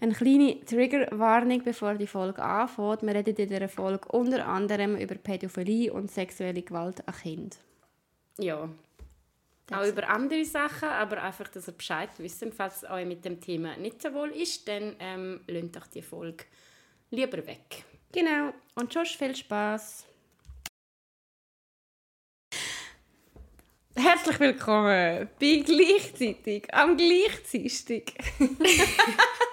Eine kleine Triggerwarnung, bevor die Folge anfängt. Wir reden in dieser Folge unter anderem über Pädophilie und sexuelle Gewalt an Kindern. Ja. Auch über andere Sachen, aber einfach, dass ihr Bescheid wisst. Falls euch mit dem Thema nicht so wohl ist, dann ähm, lasst doch die Folge lieber weg. Genau. Und Josh, viel Spaß. Herzlich willkommen bei gleichzeitig am gleichzeitig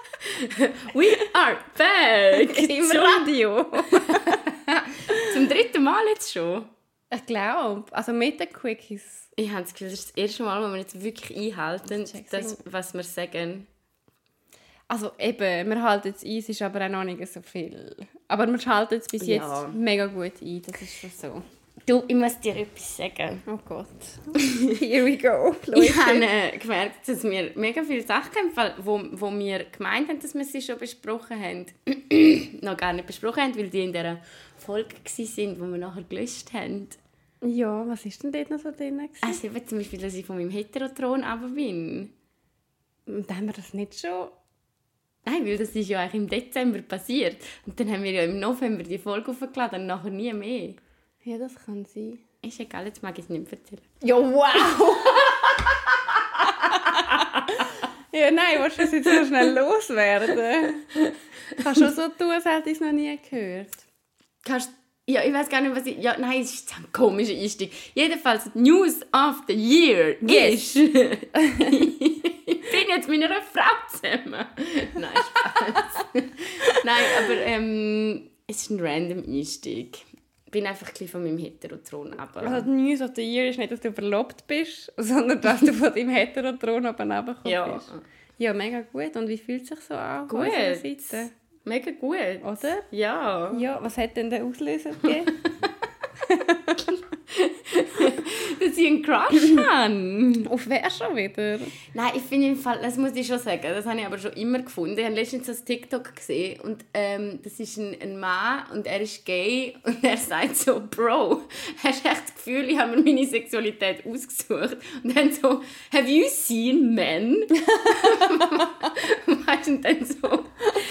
We are back im Radio. Zum dritten Mal jetzt schon. Ich glaube, also mit den Quickies. Ich habe das Gefühl, das ist das erste Mal, wo wir jetzt wirklich einhalten, das, was wir sagen. Also eben, wir halten es ein, es ist aber auch noch nicht so viel. Aber wir halten es bis jetzt Ja. mega gut ein, das ist schon so. Du, ich muss dir etwas sagen. Oh Gott. Here we go. Ich habe äh, gemerkt, dass wir mega viele Sachen haben, wo, wo wir gemeint haben, dass wir sie schon besprochen haben, noch gar nicht besprochen haben, weil die in dieser Folge waren, wo wir nachher gelöscht haben. Ja, was ist denn dort noch so drin? gewesen? Also eben zum Beispiel, dass ich von meinem Heterotron aber bin. Und haben wir das nicht schon... Nein, weil das ist ja eigentlich im Dezember passiert. Und dann haben wir ja im November die Folge aufgeladen und nachher nie mehr. Ja, das kann sein. Ist egal, jetzt mag ich es nicht erzählen. Ja, wow! ja, nein, willst du das jetzt so schnell loswerden? Kannst du so tun, als hätte ich es noch nie gehört. Kannst ja, ich weiß gar nicht, was ich... Ja, nein, es ist ein komischer Einstieg. Jedenfalls, News of the Year Yes. ich bin jetzt mit einer Frau zusammen. Nein, Spaß. nein, aber ähm, es ist ein random Einstieg. Bin einfach ein von meinem Heterotron aber Also die News of the Year ist nicht, dass du verlobt bist, sondern dass du von deinem Heterotron runtergekommen Ja. bist. Ja, mega gut. Und wie fühlt es sich so an? Gut. Seite? Mega gut. Oder? Ja. Ja, was hat denn der Auslöser gegeben? Ich einen Crush habe. Auf wer schon wieder? Nein, ich finde im Fall, das muss ich schon sagen, das habe ich aber schon immer gefunden. Ich habe letztens das TikTok gesehen und ähm, das ist ein, ein Mann und er ist gay und er sagt so, Bro, hast du echt das Gefühl, ich habe mir meine Sexualität ausgesucht? Und dann so, have you seen men? weißt du, und dann so,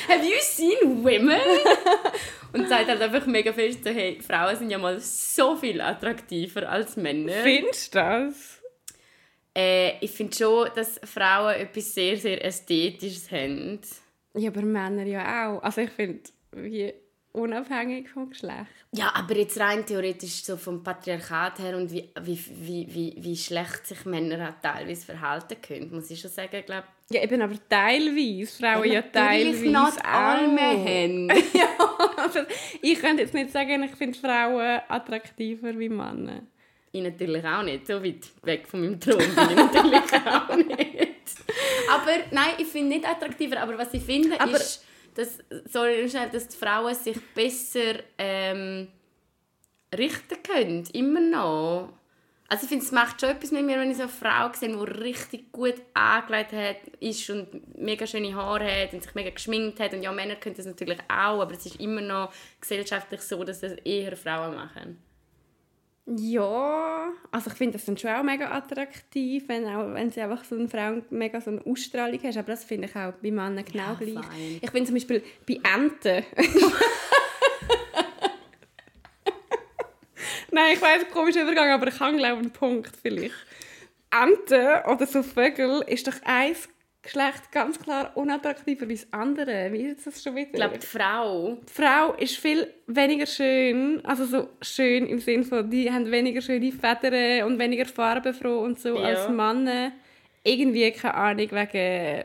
have you seen women? Und sagt halt einfach mega fest so, hey, Frauen sind ja mal so viel attraktiver als Männer. Findest du das? Äh, ich finde schon, dass Frauen etwas sehr, sehr Ästhetisches haben. Ja, aber Männer ja auch. Also ich finde, wie unabhängig vom Geschlecht. Ja, aber jetzt rein theoretisch so vom Patriarchat her und wie, wie, wie, wie, wie schlecht sich Männer auch teilweise verhalten können, muss ich schon sagen, ich glaube... Ja, eben aber teilweise. Frauen ja, natürlich teilweise not auch. all men. ja, aber ich könnte jetzt nicht sagen, ich finde Frauen attraktiver wie Männer. Ich natürlich auch nicht. So weit weg von meinem Thron bin ich natürlich auch nicht. Aber nein, ich finde nicht attraktiver. Aber was ich finde, Aber- ist, dass, sorry, schnell, dass die Frauen sich besser ähm, richten können. Immer noch. Also ich finde, es macht schon etwas mit mir, wenn ich so eine Frau sehe, die richtig gut angelegt hat, ist und mega schöne Haare hat und sich mega geschminkt hat. Und ja, Männer können das natürlich auch, aber es ist immer noch gesellschaftlich so, dass das eher Frauen machen. Ja, also ich finde das dann schon auch mega attraktiv, wenn, auch, wenn sie einfach so eine Frau mega so eine Ausstrahlung hat. Aber das finde ich auch bei Männern genau Ja, gleich. fein. Ich finde zum Beispiel bei Enten. Nein, ich weiß, komischer Übergang, aber ich habe glaube einen Punkt vielleicht. Enten oder so Vögel ist doch ein Geschlecht ganz klar unattraktiver als das andere. Wie ist das schon wieder? Ich glaube, die Frau die Frau ist viel weniger schön, also so schön im Sinne von, die haben weniger schöne Federn und weniger farbenfroh und so Ja. als Männer. Irgendwie, keine Ahnung, wegen...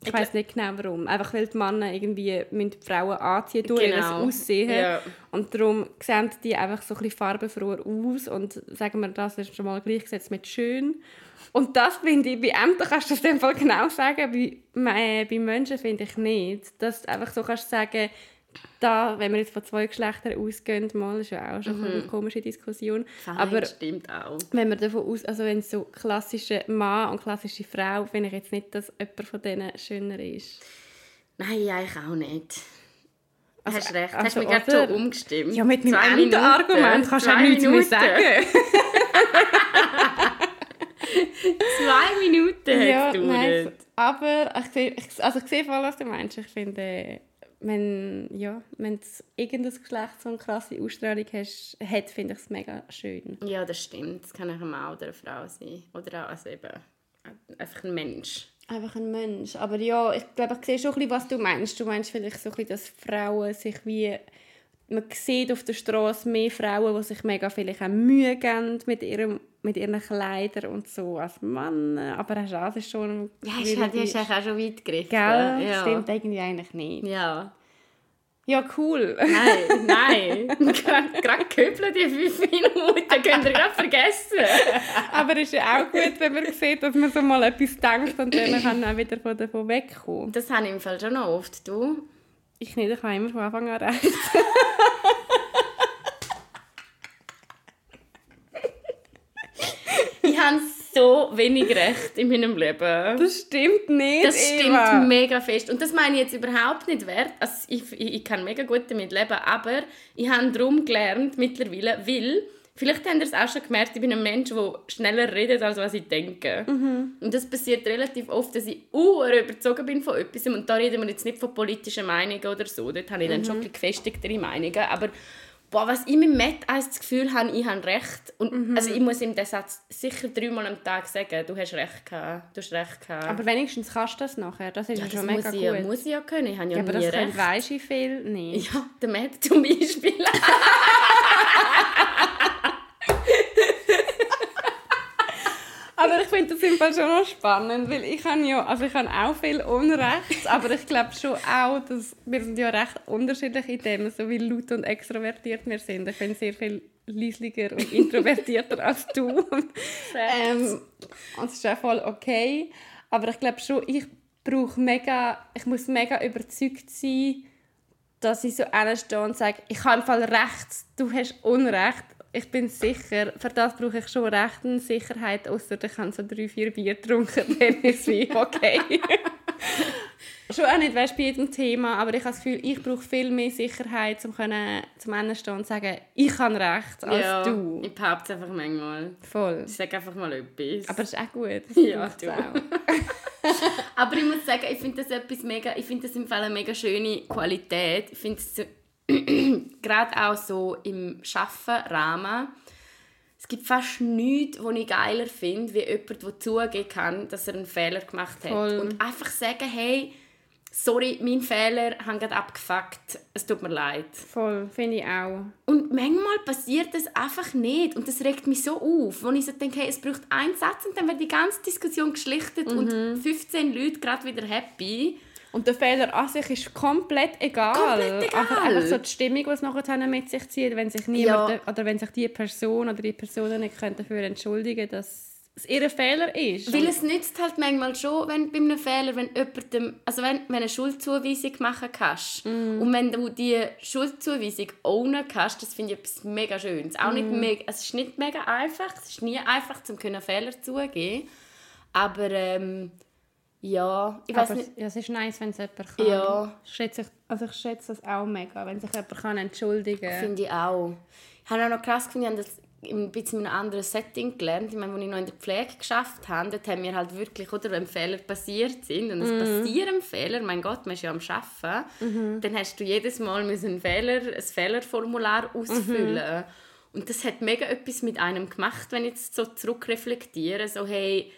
Ich Ich weiß nicht genau warum. Einfach weil die Männer irgendwie müssen die Frauen anziehen durch ihr Genau. Aussehen. Ja. Und darum sehen die einfach so ein bisschen farbenfroher aus. Und sagen wir, das ist schon mal gleichgesetzt mit schön. Und das finde ich, bei Ämtern kannst du das in dem Fall genau sagen, bei, äh, bei Menschen finde ich nicht. Dass du einfach so kannst sagen, da, wenn wir jetzt von zwei Geschlechtern ausgehen, mal ist ja auch schon eine komische Diskussion. Fein, Aber stimmt auch. wenn wir davon aus, also wenn so klassische Mann und klassische Frau, finde ich jetzt nicht, dass jemand von denen schöner ist. Nein, eigentlich auch nicht. Also- hast recht. also, hast mich gerade schon umgestimmt. Ja, mit meinem. Entenargument kannst du auch nichts mehr Minuten. sagen. Zwei Minuten ja, nein, aber ich sehe, also ich sehe voll, was du meinst. Ich finde, wenn ja, wenn es irgendein Geschlecht so eine krasse Ausstrahlung hast, hat, finde ich es mega schön. Ja, das stimmt. Das kann auch ein Mann oder eine Frau sein. Oder auch also eben einfach ein Mensch. Einfach ein Mensch. Aber ja, ich glaube, ich sehe schon ein bisschen, was du meinst. Du meinst vielleicht so ein bisschen, dass Frauen sich wie... Man sieht auf der Straße mehr Frauen, die sich mega vielleicht auch Mühe geben mit, ihrem, mit ihren Kleidern und so als Mann. Aber hast du das ist schon... Ja, ist, halt, eigentlich auch schon weit gegriffen. Gell? Ja. Stimmt irgendwie eigentlich nicht. Ja. Ja, cool. Nein, nein. Gerade gehübelt die fünf Minuten, könnt ihr gerade vergessen. Aber es ist ja auch gut, wenn man sieht, dass man so mal etwas denkt und dann kann man auch wieder von davon wegkommen. Das habe ich im Fall schon noch oft. Du? Ich nicht, ich kann immer von Anfang an recht. Ich habe so wenig Recht in meinem Leben. Das stimmt nicht, Das stimmt Eva. mega fest. Und das meine ich jetzt überhaupt nicht wert. Also ich, ich, ich kann mega gut damit leben, aber ich habe darum gelernt mittlerweile, weil, vielleicht habt ihr es auch schon gemerkt, ich bin ein Mensch, der schneller redet, als was ich denke. Und das passiert relativ oft, dass ich uhr überzogen bin von etwas. Und da reden wir jetzt nicht von politischen Meinungen oder so. Dort habe ich dann schon bisschen gefestigtere Meinungen. Aber boah, was ich mit Matt als das Gefühl habe, ich habe recht. Und, Also ich muss ihm den Satz sicher dreimal am Tag sagen, du hast recht gehabt, du hast recht gehabt. Aber wenigstens kannst du das nachher. Das ist Ja, ja, schon mega ich, gut. muss ich ja können. Ich habe ja, ja, aber nie das recht. weisst du viel nicht. Ja, der Matt zum Beispiel. Aber ich finde das im Fall schon noch spannend, weil ich habe ja, also ich habe auch viel Unrecht, aber ich glaube schon auch, dass wir sind ja recht unterschiedlich in dem, so wie laut und extrovertiert wir sind. Ich bin sehr viel leislicher und introvertierter als du. ähm, und das ist auch voll okay. Aber ich glaube schon, ich brauche mega, ich muss mega überzeugt sein, dass ich so stehe und sage, ich habe im Fall recht, du hast Unrecht. Ich bin sicher, für das brauche ich schon recht eine Sicherheit, außer ich habe so drei, vier Bier getrunken, dann ist es wie okay. schon auch nicht weißt, bei jedem Thema, aber ich habe das Gefühl, ich brauche viel mehr Sicherheit, um können, zum Ende stehen und sagen, ich habe recht als ja, du. ich behaupte es einfach manchmal. Voll. Ich sage einfach mal etwas. Aber das ist auch gut. Das Ja, du. auch. Aber ich muss sagen, ich finde das etwas mega, ich finde das im Fall eine mega schöne Qualität. Ich finde es gerade auch so im Schaffen-Rahmen. Es gibt fast nichts, was ich geiler finde, wie jemand, der zugeben kann, dass er einen Fehler gemacht hat. Voll. Und einfach sagen, hey, sorry, mein Fehler, ich habe gerade abgefuckt, es tut mir leid. Voll, finde ich auch. Und manchmal passiert das einfach nicht. Und das regt mich so auf, wo ich so denke, hey, es braucht einen Satz und dann wird die ganze Diskussion geschlichtet und 15 Leute gerade wieder happy. Und der Fehler an sich ist komplett egal. Komplett egal. Aber einfach so die Stimmung, die es nachher mit sich zieht, wenn sich niemand Ja. oder wenn sich die Person oder die Personen nicht dafür entschuldigen dass es ihr Fehler ist. Weil es nützt halt manchmal schon, wenn bei einem Fehler, wenn jemandem, also wenn, wenn eine Schuldzuweisung machen kannst und wenn du die Schuldzuweisung ownen kannst, das finde ich etwas mega Schönes. Auch nicht mega, es ist nicht mega einfach, es ist nie einfach, zum können Fehler zugeben, aber ähm, ja, ich weiß nicht, ja, es ist nice, wenn es jemand kann. Ja. Ich schätze, also ich schätze das auch mega, wenn sich jemand kann entschuldigen kann. Finde ich auch. Ich habe auch noch krass gefunden, ich habe das ein bisschen in einem anderen Setting gelernt. Ich meine, als ich noch in der Pflege geschafft habe, dort haben wir halt wirklich, oder, wenn Fehler passiert sind, und es passieren Fehler, mein Gott, man ist ja am Arbeiten, dann hast du jedes Mal müssen ein, Fehler, ein Fehlerformular ausfüllen. Und das hat mega etwas mit einem gemacht, wenn ich jetzt so zurückreflektiere, so hey,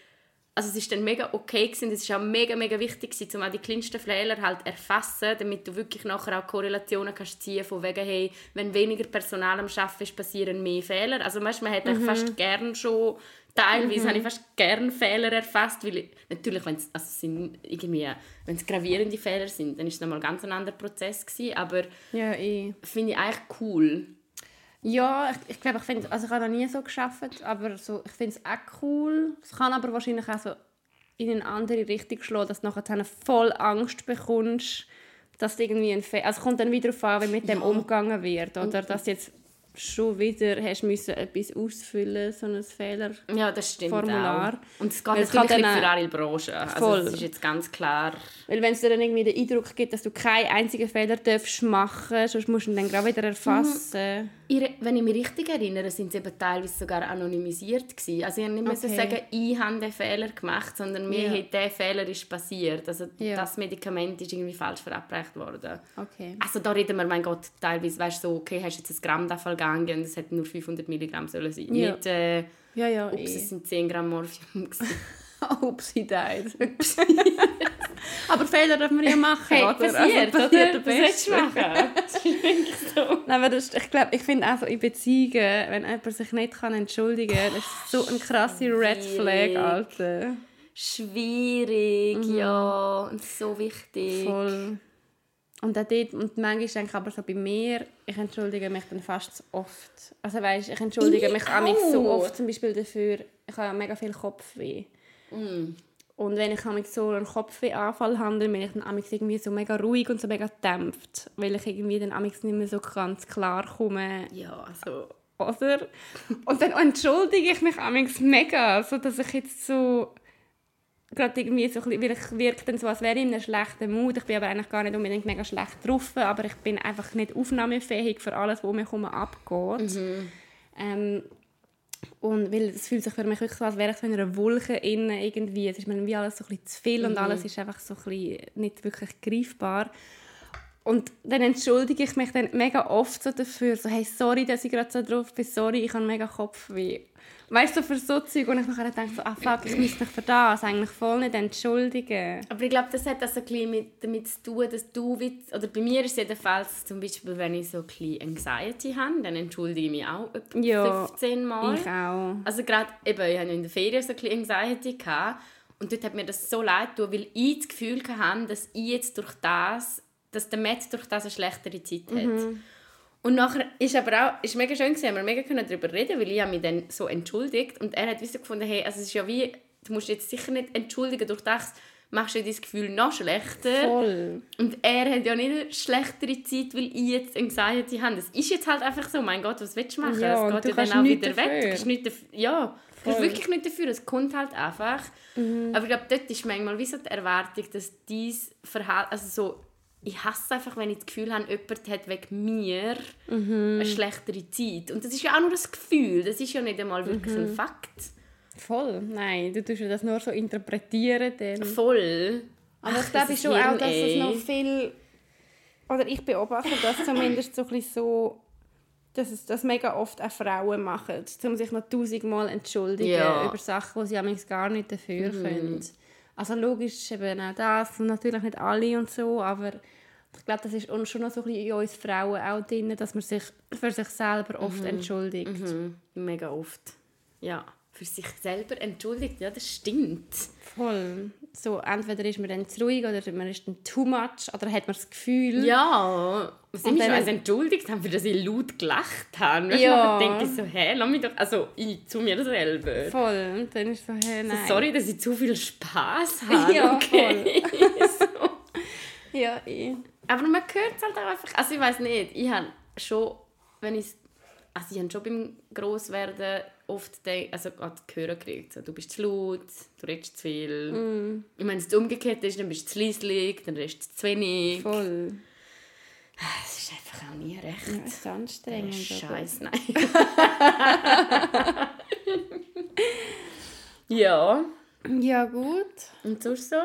also es ist dann mega okay gewesen. Es ist auch mega, mega wichtig gewesen, um auch die kleinsten Fehler halt erfassen, damit du wirklich nachher auch Korrelationen kannst ziehen von wegen, hey, wenn weniger Personal am Arbeiten ist, passieren mehr Fehler. Also weißt, man hat mhm. fast gern schon, teilweise habe ich fast gern Fehler erfasst, weil ich, natürlich, wenn es also es sind irgendwie, wenn es gravierende Fehler sind, dann ist es nochmal ganz ein anderer Prozess gewesen, aber Ja, eh. finde ich eigentlich cool. Ja, ich, ich glaube, ich finde, also ich habe noch nie so geschafft, aber so, ich finde es auch cool. Es kann aber wahrscheinlich auch so in eine andere Richtung schlagen, dass du nachher voll Angst bekommst, dass irgendwie ein Fe also es kommt dann wieder darauf an, wie mit dem umgegangen wird, oder dass jetzt schon wieder hast müssen etwas ausfüllen, so ein Fehler. Ja, das stimmt Formular. auch. Und es geht es natürlich kann nicht für alle Branchen. Also Voll. das ist jetzt ganz klar. Weil wenn es dir dann irgendwie den Eindruck gibt, dass du keinen einzigen Fehler darfst machen, sonst musst du ihn dann gerade wieder erfassen. Ihre, wenn ich mich richtig erinnere, sind sie eben teilweise sogar anonymisiert gewesen. Also ich habe nicht müssen Okay. sagen, ich habe den Fehler gemacht, sondern mir Ja. hat der Fehler ist passiert. Also Ja. das Medikament ist irgendwie falsch verabreicht worden. Okay. Also da reden wir, mein Gott, teilweise, weißt du, so, okay, hast jetzt ein Gramm davon gegangen und es hätte nur 500 Milligramm sollen sein. Ja. Nicht, äh, Ja, ja, ups, eh. es sind 10 Gramm Morphium. Ups, he died. Aber Fehler darf man ja machen, Hey, oder? passiert, also, passiert oder? der Was du machen? Das ist wirklich so. Nein, aber das, ich glaube, ich finde auch so in Beziehungen, wenn jemand sich nicht kann entschuldigen kann, das ist so eine krasse Red Flag, schwierig. Alter. Schwierig, ja. Und so wichtig. Mhm. Voll. Und auch dort, und manchmal denke ich aber so bei mir, ich entschuldige mich dann fast zu oft. Also weißt, ich entschuldige Ich mich auch so auch. oft zum Beispiel dafür, ich habe ja mega viel Kopfweh. Mm. Und wenn ich manchmal so einen Kopfwehanfall habe, dann bin ich dann irgendwie so mega ruhig und so mega dämpft, weil ich irgendwie dann nicht mehr so ganz klar komme, Ja, also... oder? Und dann entschuldige ich mich mega, so dass ich jetzt so gerade irgendwie so ein bisschen, weil ich wirke dann so, als wäre ich in einem schlechten Mut. Ich bin aber eigentlich gar nicht unbedingt mega schlecht drauf, aber ich bin einfach nicht aufnahmefähig für alles, was um mich herum abgeht. Ähm, und weil es fühlt sich für mich wirklich so, als wäre ich so in einer Wolke innen irgendwie. Es ist mir wie alles so ein bisschen zu viel und alles ist einfach so ein bisschen nicht wirklich greifbar. Und dann entschuldige ich mich dann mega oft so dafür, so hey, sorry, dass ich gerade so drauf bin, sorry, ich habe mega Kopfweh. Weißt du, so für so Zeug, und ich nachher denke so, ah fuck, ich müsste mich für das eigentlich voll nicht entschuldigen. Aber ich glaube, das hat also ein bisschen mit, damit zu tun, dass du, oder bei mir ist es jedenfalls zum Beispiel, wenn ich so ein bisschen Anxiety habe, dann entschuldige ich mich auch etwa Ja, 15 Mal. Ich auch. Also gerade, eben, ich hatte in der Ferien so ein bisschen Anxiety gehabt, und dort hat mir das so leid getan, weil ich das Gefühl hatte, dass ich jetzt durch das, dass der Matt durch das eine schlechtere Zeit hat. Mhm. Und nachher ist aber auch, ist mega schön gewesen, haben wir mega können darüber reden, weil ich mich dann so entschuldigt und er hat wie so gefunden, hey, also es ist ja wie, du musst jetzt sicher nicht entschuldigen, durch das machst du dein Gefühl noch schlechter. Voll. Und er hat ja nicht eine schlechtere Zeit, weil ich jetzt Anxiety habe. Das ist jetzt halt einfach so, mein Gott, was willst du machen? Ja, es geht ja dann auch wieder weg. Du kannst nicht dafür. Ja, du kannst Voll. Mhm. wirklich nicht dafür. Es kommt halt einfach. Aber ich glaube, dort ist manchmal wie so die Erwartung, dass dies Verhalten, also so, ich hasse es einfach, wenn ich das Gefühl habe, jemand hat wegen mir Mhm. eine schlechtere Zeit. Und das ist ja auch nur das Gefühl, das ist ja nicht einmal wirklich Mhm. ein Fakt. Voll. Nein, du tust ja das nur so interpretieren. Dann. Voll. Aber Ach, ich glaube schon auch, dass es noch viel... Oder ich beobachte das zumindest so ein bisschen so, dass es das mega oft auch Frauen machen, um sich noch tausendmal entschuldigen Ja. über Sachen, die sie gar nicht dafür können. Also logisch ist eben auch das, und natürlich nicht alle und so, aber ich glaube, das ist uns schon noch so ein bisschen in uns Frauen auch drin, dass man sich für sich selber oft entschuldigt. Mhm. Mega oft. Ja, für sich selber entschuldigt. Ja, das stimmt. Voll. So, entweder ist man dann zu ruhig oder man ist dann too much oder hat man das Gefühl... Ja, was ich mich dann- entschuldigt habe, für dass ich laut gelacht habe. Ja. ja. denke ich so, hä, lass mich doch, also ich zu mir selber. Voll. Und dann ist so, hey, nein. Sorry, dass ich zu viel Spaß habe. Ja, okay. Ja, eh. Aber man hört es halt auch einfach. Also ich weiß nicht, ich habe schon, wenn ich also ich habe schon beim Grosswerden oft de, also hören gekriegt, so, du bist zu laut, du redest zu viel. Mm. Und wenn es umgekehrt ist, dann bist du zu leislich, dann redest du zu wenig. Voll. Es ist einfach auch nie recht. Ja, es ist anstrengend. aber- Scheiß, nein. ja, Ja, gut. und sonst so?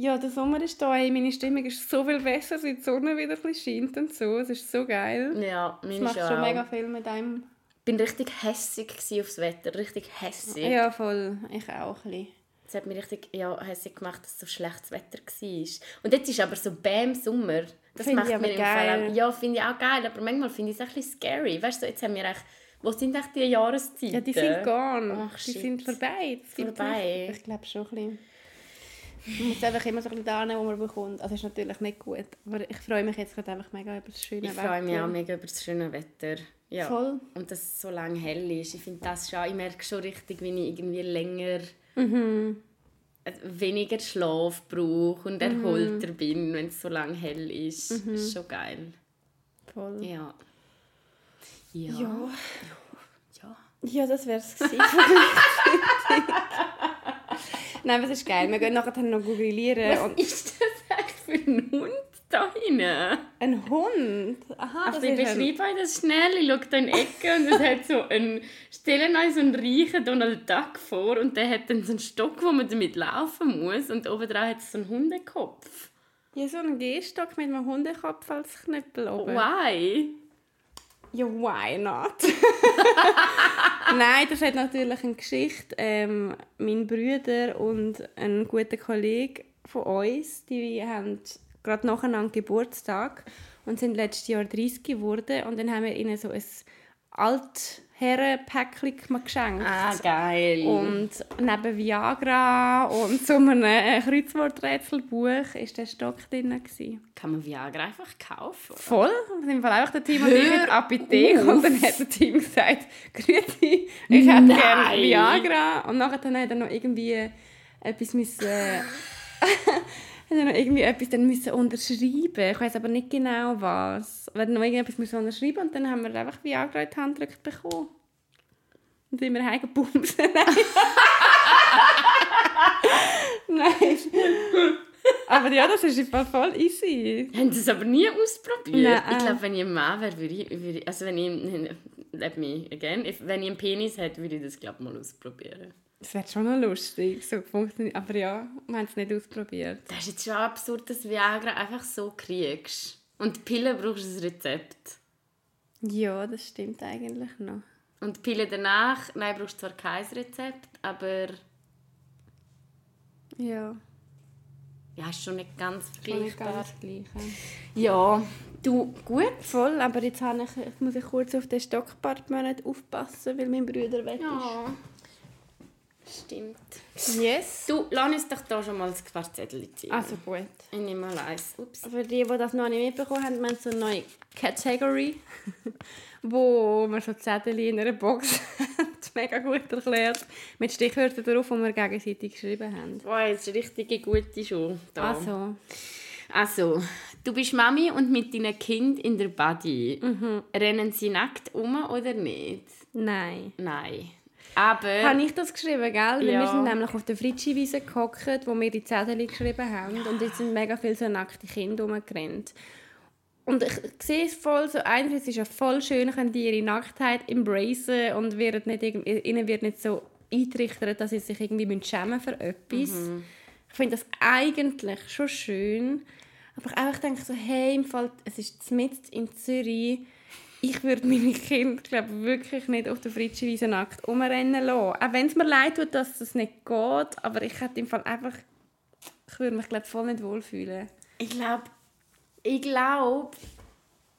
Ja, der Sommer ist da. Ey, meine Stimmung ist so viel besser, seit die Sonne wieder ein bisschen scheint und so. Es ist so geil. Ja, Es meine macht ist schon auch. mega viel mit einem. Ich bin richtig hässig aufs Wetter, richtig hässig. Ja, voll. Ich auch ein bisschen. Es hat mich richtig ja, hässig gemacht, dass so schlechtes Wetter war. Und jetzt ist aber so Bam Sommer. Das Finde macht mir im Fall geil. auch, Ja, finde ich auch geil, aber manchmal finde ich es ein bisschen scary. Weißt du, jetzt haben wir echt, wo sind echt die Jahreszeiten? Ja, die sind gone. Ach, die shit. sind vorbei. Die sind Vorbei. Ich glaube schon ein bisschen. Man muss einfach immer so ein bisschen da nehmen, was man bekommt. Also ist natürlich nicht gut. Aber ich freue mich jetzt gerade einfach mega über das schöne Ich freue mich Wetter. auch mega über das schöne Wetter. Ja. Voll. Und dass es so lange hell ist. Ich finde das schon, ich merke schon richtig, wenn ich irgendwie länger Mhm. äh, weniger Schlaf brauche und erholter bin, wenn es so lange hell ist. Mhm. ist schon geil. Voll. Ja. Ja. Ja. Ja. Ja, das wäre es gewesen. Nein, es ist geil. Wir gehen nachher noch grillieren. Was Und ist das eigentlich für ein Hund da hinten? ein Hund? Aha, Also das ich beschreibe euch das schnell. Ich schaue hier in die Ecke und es hat so einen... Stellen euch so einen reichen Donald Duck vor und der hat dann so einen Stock, wo man damit laufen muss und oben drauf hat es so einen Hundekopf. Ja, so ein Gehstock mit einem Hundekopf als Knüppel oben. Why? Ja, why not? Nein, das hat natürlich eine Geschichte. Ähm, mein Bruder und ein guter Kollege von uns, die haben gerade nacheinander Geburtstag und sind letztes Jahr 30 geworden. Und dann haben wir ihnen so ein Altherren-Päckchen geschenkt. Ah, geil. Und neben Viagra und so einem Kreuzworträtselbuch war der Stock drin. Gewesen. Kann man Viagra einfach kaufen? Voll. Wir sind einfach der Team und ich in der Apotheke und dann hat der Team gesagt, «Grüezi, ich hätte gerne Viagra.» Und nachher dann hat er noch irgendwie etwas müssen... hat er noch irgendwie etwas dann müssen unterschreiben. Ich weiß aber nicht genau was. Hat noch irgendetwas müssen unterschreiben und dann haben wir einfach Viagra in die Hand gedrückt bekommen. Und sind wir heimgebumst. Nein. aber ja, das ist Fall voll easy. Haben Sie es aber nie ausprobiert? Nein. Ich glaube, wenn ich ein Mann wäre, würde ich, würde ich... Also wenn ich... Let me again. If, wenn ich einen Penis hätte, würde ich das, glaube mal ausprobieren. Das wäre schon noch lustig, so funktioniert. Aber ja, wir haben es nicht ausprobiert. Das ist jetzt schon absurd, dass Viagra einfach so kriegst. Und die Pille brauchst du ein Rezept. Ja, das stimmt eigentlich noch. Und die Pille danach, nein, brauchst du zwar kein Rezept, aber Ja, ja, ist schon nicht ganz vergleichbar. Ja, du, gut. Voll, aber jetzt ich, jetzt muss ich kurz auf den Stockpartmonat aufpassen, weil mein Bruder weg Ja, stimmt. ist. Yes. Du, lass uns doch da schon mal das Quartzettel ziehen. Also gut. Ich nehme mal eins. Ups. Für die, die das noch nicht mitbekommen haben, wir haben so eine neue Category, wo wir so Zettel in einer Box haben. Mega gut erklärt. Mit Stichwörtern drauf, die wir gegenseitig geschrieben haben. Boah, jetzt richtige gute Schuhe. Da. Also, Also, du bist Mami und mit deinem Kind in der Body. Mhm. Rennen sie nackt um oder nicht? nein. Nein. Aber... Habe ich das geschrieben, gell? Ja. Wir sind nämlich auf der Fritschi-Wiese gehockt, wo wir die Zettel geschrieben haben. Und jetzt sind mega viele so nackte Kinder rumgerannt. Und ich sehe es voll so, einerseits ist ja voll schön, können die ihre Nacktheit embracen und werden nicht, ihnen wird nicht so eintrichtert, dass sie sich irgendwie schämen für etwas. Ich finde das eigentlich schon schön. Aber ich einfach denke so, hey, im Fall, es ist mitten in Zürich, ich würde meine Kinder glaub, wirklich nicht auf der Fritschi-Wiese nackt rumrennen lassen. Auch wenn es mir leid tut, dass das nicht geht, aber ich hätte im Fall einfach, ich würde mich glaub, voll nicht wohlfühlen. Ich glaube, ich glaube,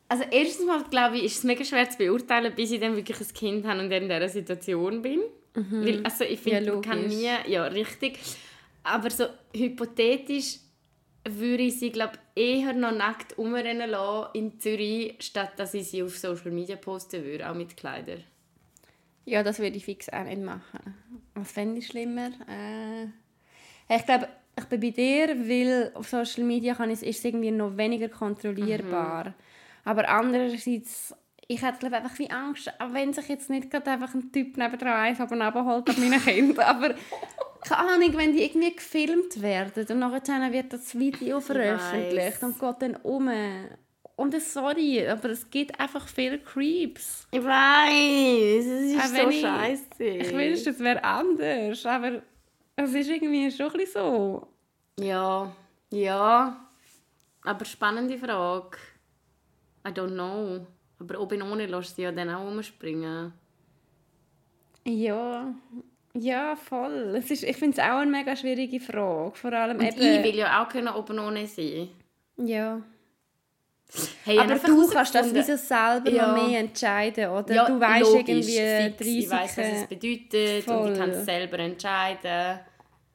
also erstens mal glaube ich, ist es mega schwer zu beurteilen, bis ich dann wirklich ein Kind habe und in dieser Situation bin. Weil, also ich finde, Ja, man kann nie, ja richtig, aber so hypothetisch würde ich sie glaube eher noch nackt umrennen lassen in Zürich, statt dass ich sie auf Social Media posten würde, auch mit Kleidern. Ja, das würde ich fix auch nicht machen. Was fände ich schlimmer? Äh, ich glaube, ich bin bei dir, weil auf Social Media kann ich, ist es irgendwie noch weniger kontrollierbar. Aber andererseits, ich hätte glaube einfach wie Angst, wenn sich jetzt nicht gerade einfach ein Typ nebendran eins aber holt an meinen Kindern, aber keine Ahnung, wenn die irgendwie gefilmt werden und nachher wird das Video veröffentlicht weiss. und geht dann um. Und sorry, aber es gibt einfach viele Creeps. Ich weiß, es ist so ich- scheiße. Ich wünschte, es wäre anders, aber es ist irgendwie schon ein bisschen so. Ja, ja. Aber spannende Frage. I don't know. Aber ob in ohne lässt sie ja dann auch umspringen. Ja, ja, voll. Es ist, ich finde es auch eine mega schwierige Frage. Vor allem Und eben... ich will ja auch können oben ohne sein. Ja. Hey, Aber du kannst das wie so selber Ja. noch mehr entscheiden, oder? Ja, du weißt logisch, irgendwie fix. Ich weiss, was es bedeutet und Voll. ich kann es selber entscheiden.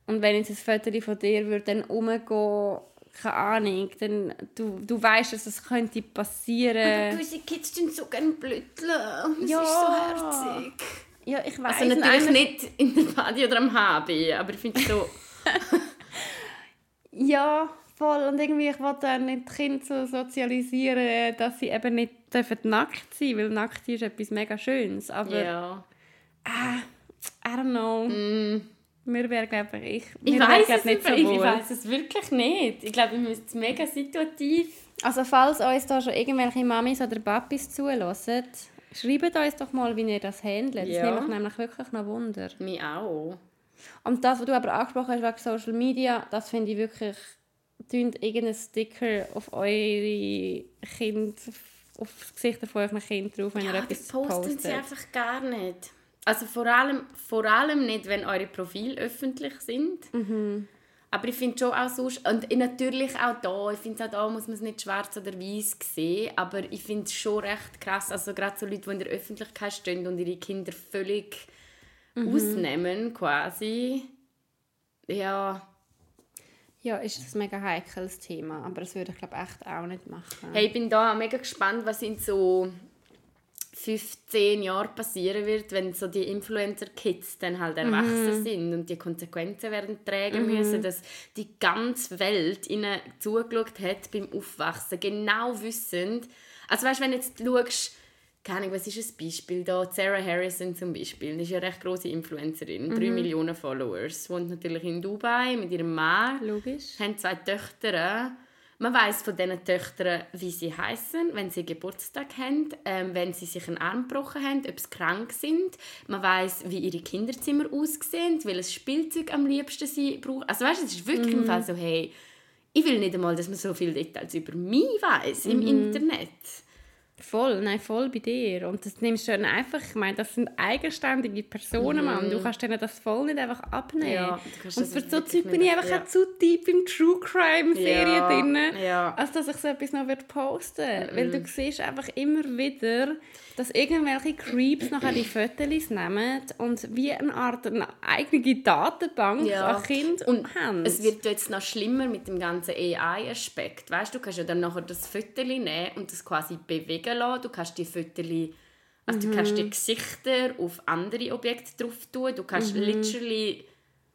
Und wenn jetzt ein Foto von dir würde dann umgehen, keine Ahnung, dann du, du weißt, dass es könnte passieren. gewisse Kids tun so gerne blütteln. Das Ja. ist so herzig. Ja, ich weiß Also natürlich nicht in der Party oder am HB, aber ich finde so... Ja, voll. Und irgendwie, ich wollte dann nicht die Kinder so sozialisieren, dass sie eben nicht dürfen nackt sein weil nackt ist etwas mega Schönes. Aber, Ja. ah, I don't know. Mm. Mir wäre, glaube ich, ich, weiß es nicht so nicht. Ich, wohl. weiß es wirklich nicht. Ich glaube, wir müssen es mega situativ. Also falls uns da schon irgendwelche Mamis oder Papis zulassen, schreibt uns doch mal, wie ihr das handelt. Ja. Das nimmt mich nämlich wirklich noch Wunder. Mich auch. Und das, was du aber angesprochen hast wegen Social Media, das finde ich wirklich, tönt irgendeinen Sticker auf eure Kinder, auf das Gesicht von euren Kindern drauf, wenn ihr Ja, etwas das posten postet. sie einfach gar nicht. Also vor allem, vor allem nicht, wenn eure Profile öffentlich sind. Mhm. Aber ich finde schon auch sonst, und natürlich auch da, ich finde auch da muss man es nicht schwarz oder weiß sehen, aber ich finde es schon recht krass, also gerade so Leute, die in der Öffentlichkeit stehen und ihre Kinder völlig Mhm. ausnehmen quasi. Ja, Ja, ist das ein mega heikles Thema, aber das würde ich glaube echt auch nicht machen. Hey, ich bin da mega gespannt, was in so 15 Jahren passieren wird, wenn so die Influencer-Kids dann halt erwachsen sind und die Konsequenzen werden tragen müssen, dass die ganze Welt ihnen zugeschaut hat beim Aufwachsen, genau wissend. Also weißt, wenn du jetzt schaust, keine Ahnung, was ist ein Beispiel da? Sarah Harrison zum Beispiel, die ist ja eine recht große Influencerin, 3 Millionen Followers, wohnt natürlich in Dubai mit ihrem Mann Logisch. haben zwei Töchter. Man weiß von diesen Töchtern, wie sie heißen, wenn sie Geburtstag haben, ähm, wenn sie sich einen Arm gebrochen haben, ob sie krank sind. Man weiß, wie ihre Kinderzimmer aussehen, welches Spielzeug am liebsten sie brauchen. Also weißt, du, es ist wirklich im Fall so, hey, ich will nicht einmal, dass man so viele Details über mich weiß im Internet. Voll, nein, voll bei dir. Und das nimmst du dann einfach, ich meine, das sind eigenständige Personen, Mann. Du kannst denen das voll nicht einfach abnehmen. Mhm. Ja, und für so Zeug bin ich einfach ja. auch zu deep im True Crime Serie Ja, drin, ja. als dass ich so etwas noch würde posten Weil Mhm. du siehst einfach immer wieder, dass irgendwelche Creeps nachher die Fotos nehmen und wie eine Art eine eigene Datenbank Ja. an Kindern Und haben. es wird jetzt noch schlimmer mit dem ganzen AI-Aspekt. Weißt du, du kannst ja dann nachher das Foto nehmen und das quasi bewegen lassen. Du kannst die Fotos, also du kannst die Gesichter auf andere Objekte drauf tun. Du kannst literally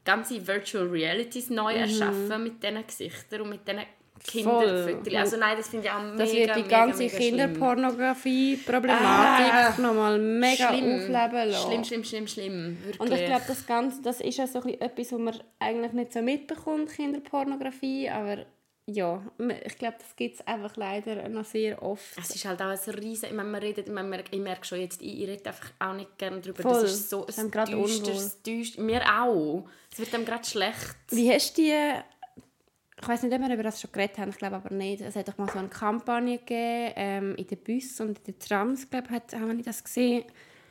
ganze Virtual Realities neu erschaffen mit diesen Gesichtern und mit diesen Kinderfotos. Also nein, das finde ich auch mega, das wird die ganze. Kinderpornografie-Problematik Ah, nochmal mega Schlimm. aufleben lassen. Schlimm, schlimm, schlimm, schlimm. Wirklich. Und ich glaube, das Ganze, das ist ja so ein bisschen etwas, was man eigentlich nicht so mitbekommt, Kinderpornografie, aber ja, ich glaube, das gibt es einfach leider noch sehr oft. Es ist halt auch ein riesen... Ich, meine, man redet, man merkt, ich merke schon jetzt, ich, ich rede einfach auch nicht gerne darüber. Voll. Das ist so Das ein düsteres, düster, Mir auch. Es wird einem gerade schlecht. Wie hast du die... Ich weiß nicht, ob wir über das schon geredet haben, ich glaube aber nicht. Es hat doch mal so eine Kampagne gegeben, ähm, in den Bussen und in den Trams, glaube ich, haben wir das gesehen,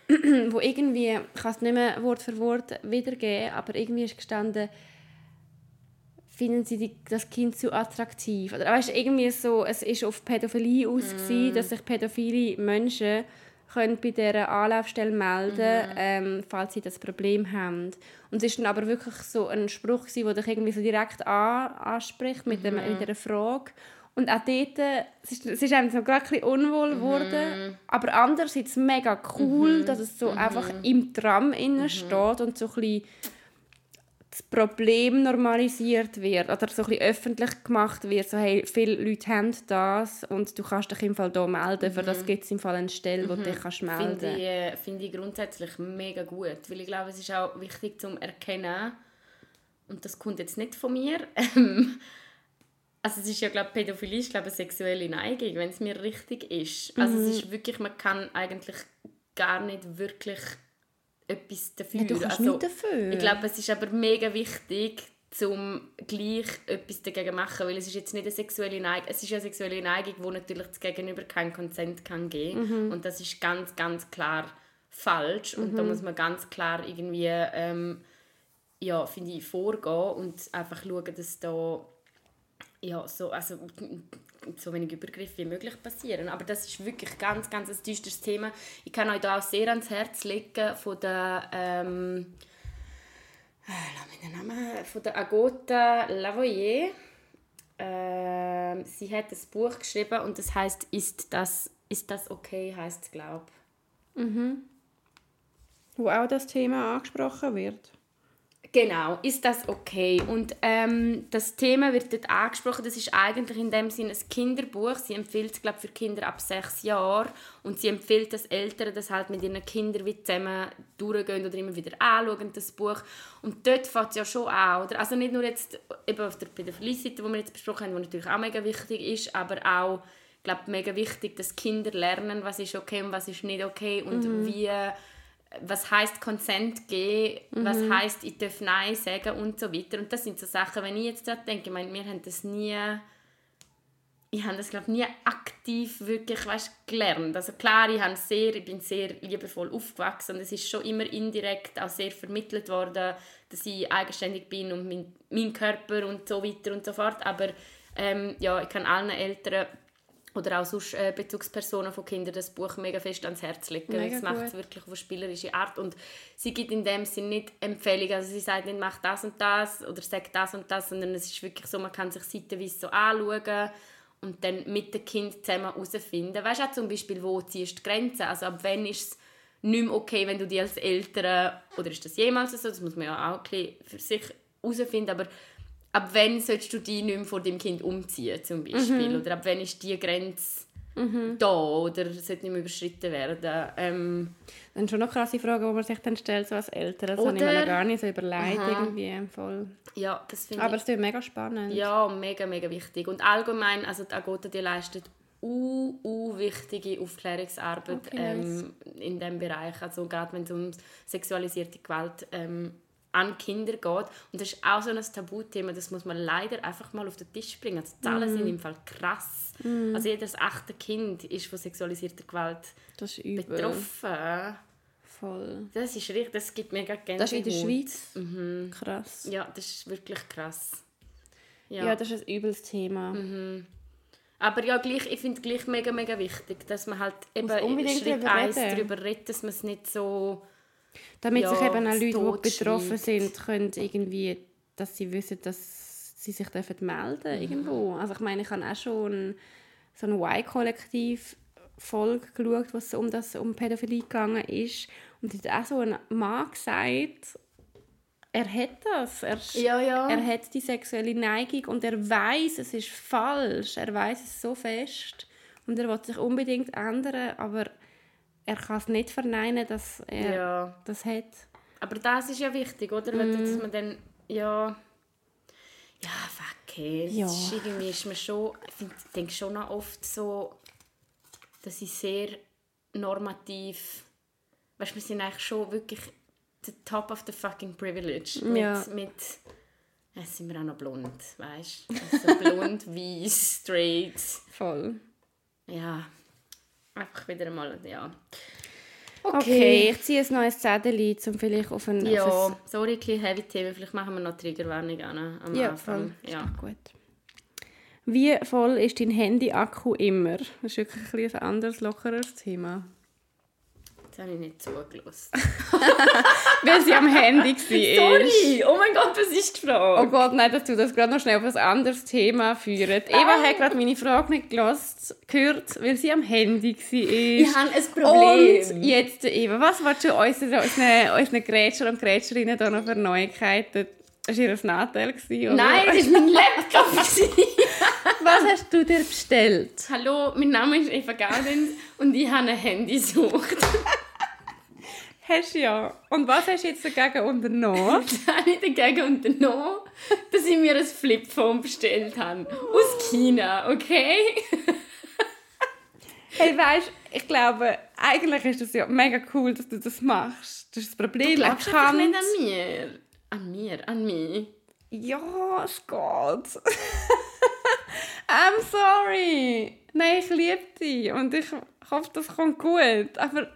wo irgendwie, ich kann es nicht mehr Wort für Wort wiedergeben, aber irgendwie ist gestanden, finden sie die, das Kind zu attraktiv. Oder weißt, irgendwie so, es ist auf Pädophilie aus, mm. dass sich pädophile Menschen können bei dieser Anlaufstelle melden ähm, falls sie das Problem haben. Und es war dann aber wirklich so ein Spruch, gewesen, der dich irgendwie so direkt an, anspricht mit, dem, mit einer Frage. Und auch dort, äh, es ist, es ist einem so gerade ein bisschen unwohl geworden, aber andererseits mega cool, dass es so einfach im Tram innen steht und so ein bisschen das Problem normalisiert wird oder so ein bisschen öffentlich gemacht wird, so hey, viele Leute haben das und du kannst dich im Fall hier melden, für das gibt es im Fall eine Stelle, wo du dich kannst melden Finde ich, äh, finde ich grundsätzlich mega gut. Weil ich glaube, es ist auch wichtig zu erkennen, und das kommt jetzt nicht von mir, ähm, also es ist ja, glaube Pädophilie ist, glaube eine sexuelle Neigung, wenn es mir richtig ist. Also Mhm. es ist wirklich, man kann eigentlich gar nicht wirklich etwas dafür. Ja, du kannst also, dafür. Ich glaube, es ist aber mega wichtig, zum gleich etwas dagegen zu machen, weil es ist jetzt nicht eine sexuelle Neigung, es ist eine sexuelle Neigung, wo natürlich das Gegenüber keinen Consent kann geben Mhm. und das ist ganz, ganz klar falsch und Mhm. da muss man ganz klar irgendwie, ähm, ja, finde ich, vorgehen und einfach schauen, dass da ja, so, also, so wenig Übergriffe wie möglich passieren. Aber das ist wirklich ganz, ganz ein düsteres Thema. Ich kann euch da auch sehr ans Herz legen von der, ähm, äh, Namen, von der Agota Lavoyer. Ähm, sie hat ein Buch geschrieben und das heißt ist das, ist das okay, heißt es, glaube Wo auch das Thema angesprochen wird. Genau, ist das okay? Und ähm, das Thema wird dort angesprochen, das ist eigentlich in dem Sinne ein Kinderbuch. Sie empfiehlt es, glaube für Kinder ab sechs Jahren und sie empfiehlt das Eltern, das halt mit ihren Kindern wie zusammen durchgehen oder immer wieder anschauen, das Buch. Und dort fängt es ja schon an, oder? Also nicht nur jetzt eben auf der Pädophilie-Seite, die wir jetzt besprochen haben, die natürlich auch mega wichtig ist, aber auch, glaube, mega wichtig, dass Kinder lernen, was ist okay und was ist nicht okay und mhm. wie was heißt Consent geben, mhm. was heißt ich darf Nein sagen und so weiter. Und das sind so Sachen, wenn ich jetzt daran denke, ich meine, wir haben das nie, ich habe das glaube nie aktiv wirklich weißt, gelernt. Also klar, ich, habe sehr, ich bin sehr liebevoll aufgewachsen und es ist schon immer indirekt auch sehr vermittelt worden, dass ich eigenständig bin und mein, mein Körper und so weiter und so fort. Aber ähm, ja, ich kann allen Eltern oder auch sonst äh, Bezugspersonen von Kindern das Buch mega fest ans Herz legen. Mega das macht es wirklich auf eine spielerische Art und sie gibt in dem Sinne nicht Empfehlungen, also sie sagt nicht, mach das und das oder sag das und das, sondern es ist wirklich so, man kann sich seitenweise so anschauen und dann mit dem Kind zusammen herausfinden. Weißt du auch zum Beispiel, wo ziehst du die Grenzen? Also ab wann ist es nicht mehr okay, wenn du die als Eltern, oder ist das jemals so, das muss man ja auch ein für sich herausfinden, aber ab wann sollst du dich nicht mehr vor dem Kind umziehen, zum Beispiel? Mhm. Oder ab wann ist die Grenze mhm. da oder sollte nicht mehr überschritten werden? Ähm, das sind schon noch krasse Fragen, die man sich dann stellt so als Eltern. Das oder, habe ich mir gar nicht so überlegt. Irgendwie voll. Ja, das finde Aber es ist mega spannend. Ja, mega, mega wichtig. Und allgemein, also die Agota, die leistet uh, uh, wichtige Aufklärungsarbeit okay, ähm, in diesem Bereich. Also gerade wenn es um sexualisierte Gewalt ähm, an Kinder geht. Und das ist auch so ein Tabuthema, das muss man leider einfach mal auf den Tisch bringen. Also die Zahlen mm. sind im Fall krass. Mm. Also jedes achte Kind ist von sexualisierter Gewalt betroffen. Voll. Das ist richtig, das gibt mega Gänsehaut. Das ist in der Schweiz? Mhm. Krass. Ja, das ist wirklich krass. Ja, ja das ist ein übles Thema. Mhm. Aber ja, gleich, ich finde es gleich mega, mega wichtig, dass man halt eben Schritt 1 darüber redet, dass man es nicht so damit ja, sich eben auch Leute, die betroffen sind, können irgendwie, dass sie wissen, dass sie sich dürfen melden mhm. irgendwo. Also ich meine, ich habe auch schon so ein Y-Kollektiv Folge geschaut, was um das um Pädophilie gegangen ist und hat auch so ein Mann gesagt, er hat das, er, ja, ja. er hat die sexuelle Neigung und er weiß, es ist falsch, er weiß es so fest und er will sich unbedingt ändern, aber er kann es nicht verneinen, dass er ja. das hat. Aber das ist ja wichtig, oder? Mm. Dass man dann, ja... Ja, fuck it. Ja. Ist irgendwie ist man schon... Ich denke schon noch oft so, dass ich sehr normativ... Weißt du, wir sind eigentlich schon wirklich the top of the fucking privilege. Ja. Mit... mit Jetzt sind wir auch noch blond, weißt du? Also blond, weiß, straight. Voll. Ja, Einfach wieder mal, ja. Okay. okay, ich ziehe ein neues Zettel um vielleicht auf ein... Ja, auf ein... sorry, ein heavy Thema. Vielleicht machen wir noch Triggerwarnung an am ja, Anfang. Voll. Ja, gut. Wie voll ist dein Handy-Akku immer? Das ist wirklich ein, ein anderes, lockeres Thema. Das habe ich nicht zugelassen. Weil sie am Handy war. Sorry! Oh mein Gott, was ist die Frage? Oh Gott, nein, dass du das gerade noch schnell auf ein anderes Thema führen. Eva hat gerade meine Frage nicht gehört, weil sie am Handy war. Ich habe ein Problem. Und jetzt, Eva, was willst du unseren, unseren, unseren Grätscher und Grätscherinnen da noch für Neuigkeiten das war ihr Nachteil? Oder? Nein, das war mein Laptop. Was hast du dir bestellt? Hallo, mein Name ist Eva Gaudens und ich habe ein Handy gesucht. Hast du ja. Und was hast du jetzt dagegen unternommen? Was habe ich dagegen unternommen? Dass ich mir ein Flipphone bestellt habe. Aus China, okay? hey, weißt ich glaube, eigentlich ist es ja mega cool, dass du das machst. Das ist das Problem. Du glaubst nicht an mir. An mir, an mich. Ja, es geht. I'm sorry. Nein, ich liebe dich und ich hoffe, das kommt gut. Aber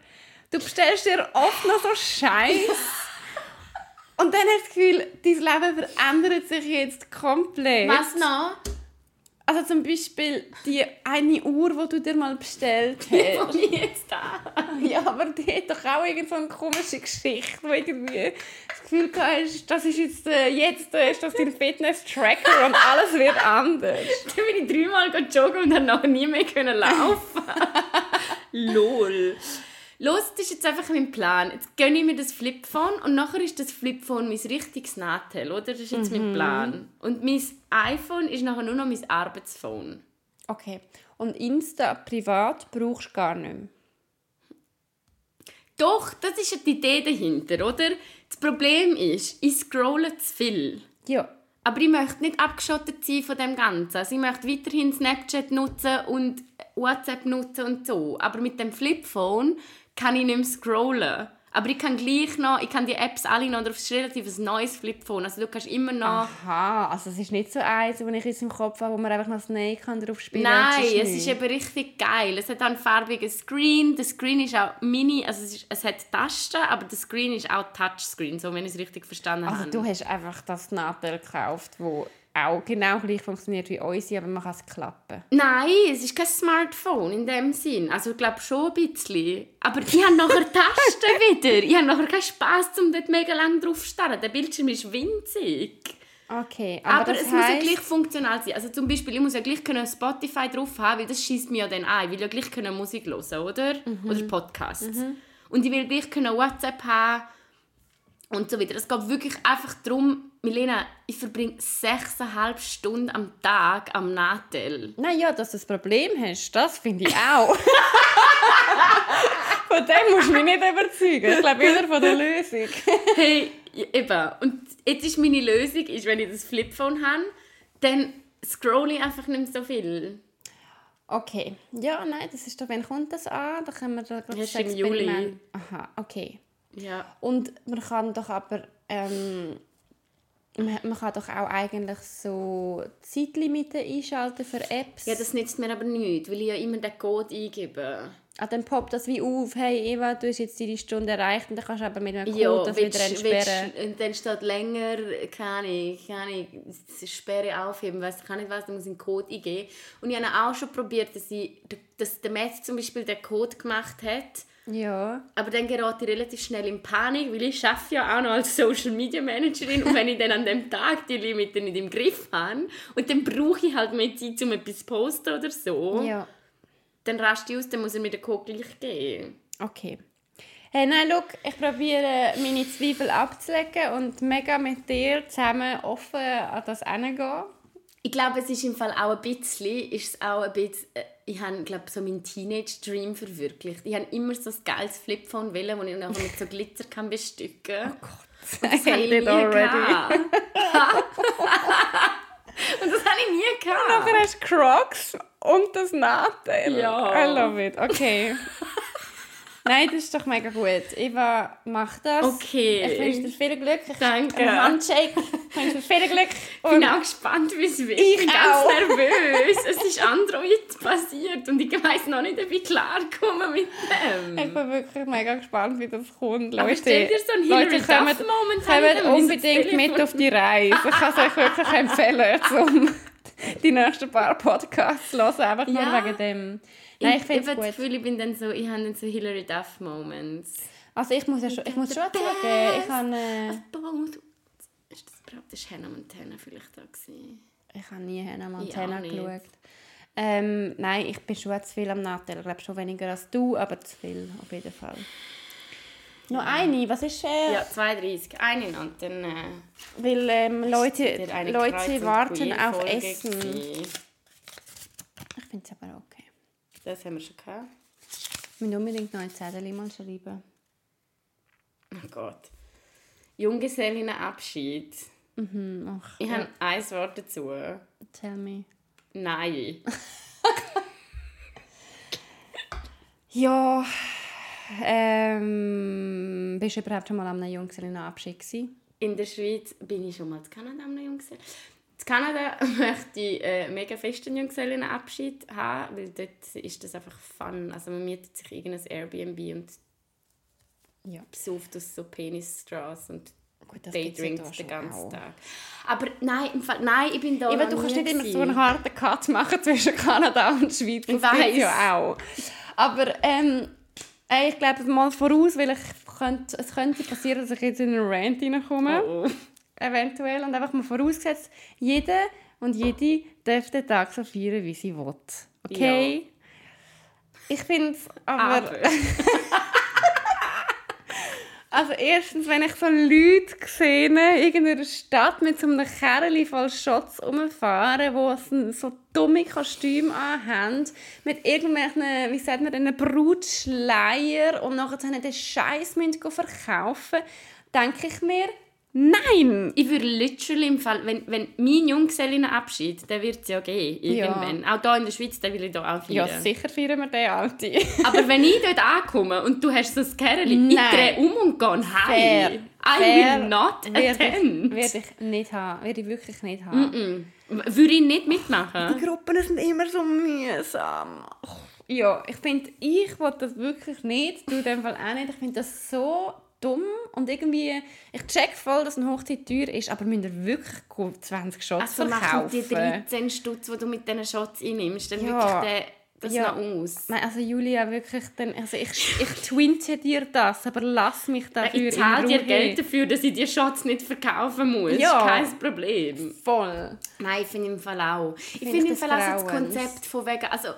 Du bestellst dir oft noch so Scheiß. Und dann hast du das Gefühl, dein Leben verändert sich jetzt komplett. Was noch? Also zum Beispiel die eine Uhr, die du dir mal bestellt hast. Die jetzt da. Ja, aber die hat doch auch irgend so eine komische Geschichte, wo irgendwie das Gefühl hast, das ist jetzt, äh, jetzt äh, ist das dein Fitness-Tracker und alles wird anders. Dann bin ich dreimal joggen und dann noch nie mehr laufen. Lol. Los, das ist jetzt einfach mein Plan. Jetzt gönne ich mir das Flipphone und nachher ist das Flipphone mein richtiges Nadel, oder? Das ist jetzt mein Plan. Und mein iPhone ist nachher nur noch mein Arbeitsphone. Okay. Und Insta privat brauchst du gar nicht mehr. Doch, das ist ja die Idee dahinter, oder? Das Problem ist, ich scrolle zu viel. Ja. Aber ich möchte nicht abgeschottet sein von dem Ganzen. Also ich möchte weiterhin Snapchat nutzen und WhatsApp nutzen und so. Aber mit dem Flipphone kann ich nicht mehr scrollen. Aber ich kann gleich noch, ich kann die Apps alle noch, das ist relativ ein neues Flipphone. Also du kannst immer noch... Aha, also es ist nicht so eins, wo ich jetzt im Kopf habe, wo man einfach noch Snake kann drauf spielen Nein, Das es nicht. ist eben richtig geil. Es hat auch einen farbigen Screen. Der Screen ist auch mini, also es, ist, es hat Tasten, aber der Screen ist auch Touchscreen, so wenn ich es richtig verstanden Also habe. du hast einfach das Nadel gekauft, wo auch genau gleich funktioniert wie unsere, aber man kann es klappen. Nein, es ist kein Smartphone in dem Sinn. Also ich glaube schon ein bisschen. Aber ich habe nachher Tasten wieder. Ich habe nachher keinen Spass, um dort mega lang drauf zu starren. Der Bildschirm ist winzig. Okay, Aber, aber, es muss ja heisst, gleich funktional sein. Also zum Beispiel, ich muss ja gleich können Spotify drauf haben, weil das schießt mir ja dann ein. Ich will ja gleich können Musik hören, oder? Mhm. Oder Podcasts. Und ich will gleich können WhatsApp haben und so weiter. Es geht wirklich einfach darum, Milena, ich verbringe sechseinhalb Stunden am Tag am Nadel. Naja, dass du das Problem hast, das finde ich auch. von dem musst du mich nicht überzeugen. Ich glaube eher von der Lösung. Hey, eben. Und jetzt ist meine Lösung, ist, wenn ich das Flipphone habe, dann scrolle ich einfach nicht mehr so viel. Okay. Ja, nein, das ist doch, wenn kommt das an? Da können wir da ist im Juli. Aha, okay. Ja. Und man kann doch aber, ähm, man, man kann doch auch eigentlich so Zeitlimiten einschalten für Apps. Ja, das nützt mir aber nichts, weil ich ja immer den Code eingebe. ah, dann poppt das wie auf, hey Eva, du hast jetzt deine Stunde erreicht und dann kannst du aber mit einem Code Ja, das willst, wieder entsperren. willst, und dann steht länger, keine Ahnung, keine Ahnung, Sperre aufheben, weiss ich kann nicht was, dann muss ich einen Code eingeben. Und ich habe auch schon probiert, dass, ich, dass der Matt zum Beispiel den Code gemacht hat, Ja. aber dann gerate ich relativ schnell in Panik, weil ich arbeite ja auch noch als Social Media Managerin und wenn ich dann an dem Tag die Limite nicht im Griff habe und dann brauche ich halt mehr Zeit, um etwas zu posten oder so, Ja. dann raste ich aus, dann muss er mir den Code gleich geben. Okay. Hey, nein, schau, ich probiere meine Zweifel abzulegen und mega mit dir zusammen offen an das herangehen. Ich glaube, es ist im Fall auch ein bisschen, ist es auch ein bisschen, äh, ich habe, glaube so meinen Teenage-Dream verwirklicht. Ich habe immer so ein geiles Flipphone wollen, das ich nachher mit so Glitzer kann bestücken kann. Oh Das habe ich nie gehabt. Und das habe ich nie gehabt. Nachher hast du Crocs und das Nadel. Ja. I love it. Okay. Nein, das ist doch mega gut. Eva, mach das. Okay. Ich wünsche dir viel Glück. Ich Danke. Ein Handshake. Ich wünsche dir viel Glück. Ich bin auch gespannt, wie es wird. Ich Ich bin ganz auch. nervös. Es ist Android passiert und ich weiß noch nicht, ob ich klarkomme mit dem. Ich bin wirklich mega gespannt, wie das kommt. Aber Leute, stell dir so einen Leute, kommt, kommt unbedingt mit auf die Reise. Ich kann es euch wirklich empfehlen, um die nächsten paar Podcasts zu hören. Einfach nur Ja. wegen dem. Nein, ich finde habe das. Gefühl, ich bin dann so, ich habe dann so Hilary Duff Moments. Also ich muss, ja schon, ich muss schon zugeben, ich habe, äh. Ist das überhaupt Hannah Montana vielleicht da gewesen? ich habe nie Hannah Montana geschaut. Ähm, nein, ich bin schon zu viel am Nattel. Ich glaube schon weniger als du, aber zu viel auf jeden Fall. Noch eine, was ist... Äh, Ja, 32. Eine und Dann äh, Weil ähm, Leute, Leute warten auf Essen. gewesen. Ich finde es aber okay. Das haben wir schon gehabt. Ich will unbedingt noch ein Zettel mal schreiben. Oh Gott. Junggesellinnenabschied. Mhm, ach, Ich habe ein Wort dazu. tell me. Nein. Ja, ähm, bist du überhaupt schon mal an einem Junggesellenabschied gewesen? In der Schweiz bin ich schon mal in Kanada am Junggesellen. In Kanada möchte ich äh, mega festen Junggesellenabschied haben, weil dort ist das einfach fun. Also man mietet sich irgendein Airbnb und Ja. besucht aus so Penisstraße und Gut, das Daydrinks da den ganzen auch. Tag. Aber nein, im Fall, nein, ich bin da Eben, du kannst nicht immer so einen harten Cut machen zwischen Kanada und Schweiz. Das Ich gibt's ja auch. Aber ähm, ich glaube mal voraus, weil ich könnte, es könnte passieren, dass ich jetzt in einen Rant reinkomme. Oh, oh. Eventuell. Und einfach mal vorausgesetzt, jeder und jede darf den Tag so feiern, wie sie will. Okay? Ich finde es aber... Aber. Also erstens, wenn ich so Leute sehe, in irgendeiner Stadt mit so einem Kerl voll Shots rumfahren, die so dumme Kostüme anhaben, mit irgendwelchen, wie sagt man, einem Brutschleier und nachher den Scheiß verkaufen, denke ich mir, Nein! Ich würde literally im Fall, wenn, wenn mein Junggesellenabschied, der wird es ja gehen, irgendwann. Ja. Auch hier in der Schweiz, den will ich hier auch feiern. Ja, sicher feiern wir den, Alte. Aber wenn ich dort ankomme und du hast so ein Kerl, ich drehe um und gehe heim. Fair. I Fair. will not attend. Werde ich nicht haben. Werde ich wirklich nicht haben. Mm -mm. Würde ich nicht mitmachen. Die Gruppen sind immer so mühsam. Ja, ich finde, ich will das wirklich nicht. Du in dem Fall auch nicht. Ich finde das so dumm und irgendwie, ich check voll, dass eine Hochzeit teuer ist, aber müsst ihr wirklich 20 Shots also verkaufen? Also die 13 Stutz, die du mit diesen Shots einnimmst, dann ja. wirklich den, das ja. noch aus. Also Julia, wirklich, dann, also ich, ich twinte dir das, aber lass mich dafür Ich zahle dir Geld dafür, dass ich die Shots nicht verkaufen muss. Ja. Kein Problem. Voll. Nein, ich finde im Fall auch. Ich finde find im Fall auch das Konzept von wegen, also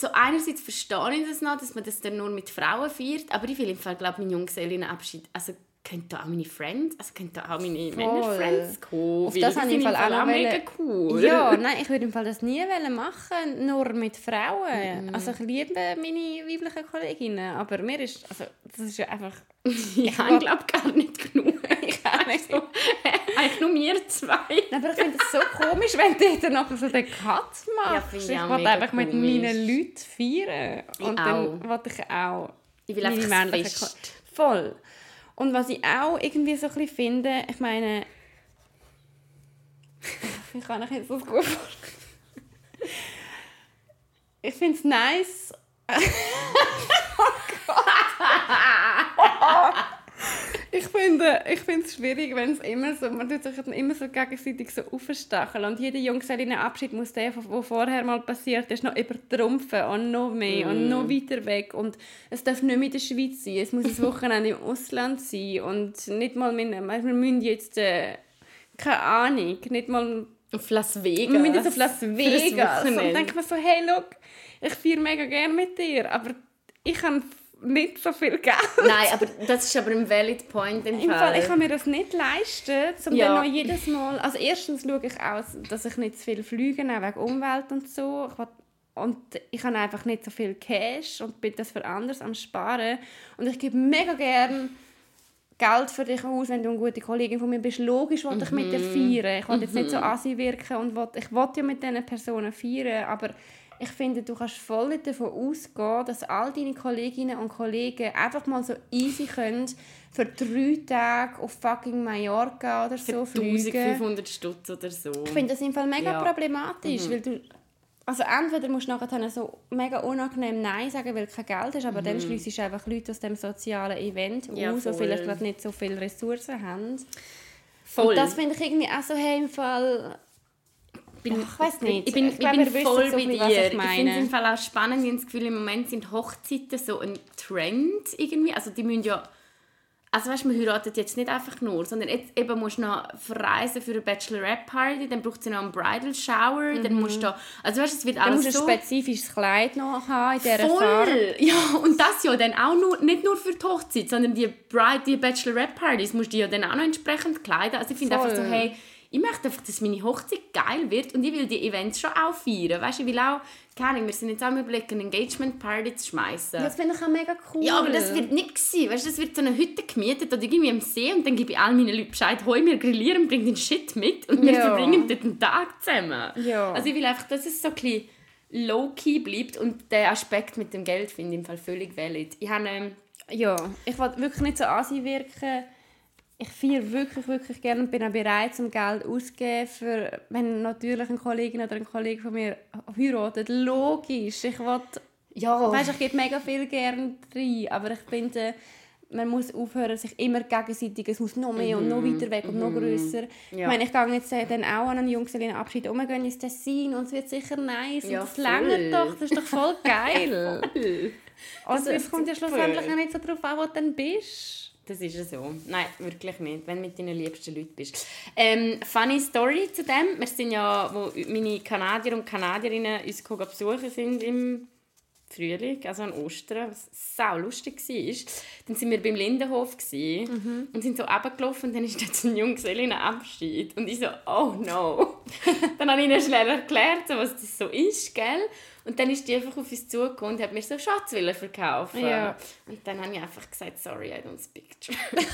so einerseits verstehe ich das noch, dass man das dann nur mit Frauen feiert, aber ich will im Fall, glaube mein Junggesellenabschied, also könnten da auch meine Friends, also könnten da auch meine Männerfriends kommen. Auf das habe ich im Fall auch, auch mega cool. Ja, nein, ich würde im Fall das nie machen, nur mit Frauen. Mm. Also ich liebe meine weiblichen Kolleginnen, aber mir ist, also das ist ja einfach... ich habe glaube gar nicht genug. ich auch. So, eigentlich nur wir zwei. aber ich finde es so komisch, wenn du dann noch so den Cut machst. Ja, ich, ich will einfach komisch. mit meinen Leuten feiern. Und ich dann will ich auch... Ich will einfach Fest. Voll. Und was ich auch irgendwie so ein bisschen finde, ich meine, ich kann euch jetzt das gut vorstellen. Ich finde es nice. oh Gott. Ich finde ich es schwierig, wenn es immer so, man tut sich immer so gegenseitig so aufstacheln und jeder Junggesellinnenabschied muss der, der vorher mal passiert ist, noch übertrumpfen und noch mehr mm. und noch weiter weg und es darf nicht mehr in der Schweiz sein, es muss ein Wochenende im Ausland sein und nicht mal, mit, wir müssen jetzt, äh, keine Ahnung, nicht mal auf Las Vegas. Wir müssen jetzt auf Las Vegas. Und dann denke ich mir so, hey, look, ich feiere mega gerne mit dir, aber ich kann nicht so viel Geld. Nein, aber das ist aber ein valid point im, Im Fall. Fall. Ich kann mir das nicht leisten, um ja. dann noch jedes Mal... Also erstens schaue ich aus, dass ich nicht zu viel fliege, auch wegen Umwelt und so. Ich will, und ich habe einfach nicht so viel Cash und bin das für anders am Sparen. Und ich gebe mega gerne Geld für dich aus, wenn du eine gute Kollegin von mir bist. Logisch will ich mit dir mhm. feiern. Ich will jetzt nicht so mhm. assi wirken und will, ich will ja mit diesen Personen feiern, aber ich finde, du kannst voll davon ausgehen, dass all deine Kolleginnen und Kollegen einfach mal so easy können für drei Tage auf fucking Mallorca oder so für fliegen. 1500 Stutz oder so. Ich finde das im Fall mega ja. problematisch, mhm. weil du also entweder musst du nachher so mega unangenehm Nein sagen, weil du kein Geld hast, aber mhm. dann schließt du einfach Leute aus dem sozialen Event ja, aus, die vielleicht gerade nicht so viele Ressourcen haben. Voll. Und das finde ich irgendwie auch so, hey, im Fall bin, ich weiß nicht. Ich bin, ich, ich bin voll bei dir. Ich, ich finde es im Fall auch spannend. Ich habe das Gefühl, im Moment sind Hochzeiten so ein Trend irgendwie. Also die müssen ja... Also weißt, man heiratet jetzt nicht einfach nur, sondern jetzt eben musst du noch verreisen für eine Bachelorette-Party, dann braucht sie noch einen Bridal-Shower, mhm. dann musst du... Also weißt, es wird alles musst so... ein spezifisches Kleid noch haben in dieser Voll! Farbe. Ja, und das ja dann auch nur, nicht nur für die Hochzeit, sondern die Bride, die Bachelorette-Partys musst du ja dann auch noch entsprechend kleiden. Also ich finde einfach so, hey ich möchte einfach, dass meine Hochzeit geil wird und ich will die Events schon auch feiern. Weißt, ich will auch, keine Ahnung, wir sind jetzt auch am überlegen, eine Engagement-Party zu schmeißen. Das finde ich auch mega cool. Ja, aber das wird nicht sein. Weißt, das wird so eine Hütte gemietet oder irgendwie am See und dann gebe ich all meinen Leuten Bescheid, hoi, wir grillieren, bring den Shit mit und wir ja. verbringen dort einen Tag zusammen. Ja. Also ich will einfach, dass es so ein bisschen low-key bleibt und der Aspekt mit dem Geld finde ich im Fall völlig valid. Ich habe... Ähm, ja, ich will wirklich nicht so asi wirken ich feiere wirklich, wirklich gerne und bin auch bereit, zum Geld auszugeben, für, wenn natürlich eine Kollegin oder ein Kollege von mir heiratet. Logisch, ich will, ja. weißt, ich gebe mega viel gerne rein, aber ich finde, man muss aufhören, sich immer gegenseitig, es muss noch mehr mm -hmm. und noch weiter weg und mm -hmm. noch mhm. grösser. Ja. Ich meine, ich gehe jetzt dann auch an einen Junggesellenabschied um, wir gehen ins Tessin und es wird sicher nice ja, und das längert doch, das ist doch voll geil. voll. Also es kommt ja schlussendlich auch nicht so darauf an, wo du dann bist. Das ist ja so. Nein, wirklich nicht, wenn du mit deinen liebsten Leuten bist. Ähm, funny Story zu dem. Wir sind ja, wo meine Kanadier und Kanadierinnen uns besuchen sind im Frühling, also an Ostern, was sau lustig war. Dann sind wir beim Lindenhof gewesen, und sind so runtergelaufen und dann ist dort ein Junggesellinnenabschied. Und ich so, oh no. dann habe ich ihnen schnell erklärt, was das so ist, gell? Und dann ist die einfach auf uns zugekommen und hat mir so Schatzwillen verkaufen. Ja. Und dann habe ich einfach gesagt, sorry, I don't speak German.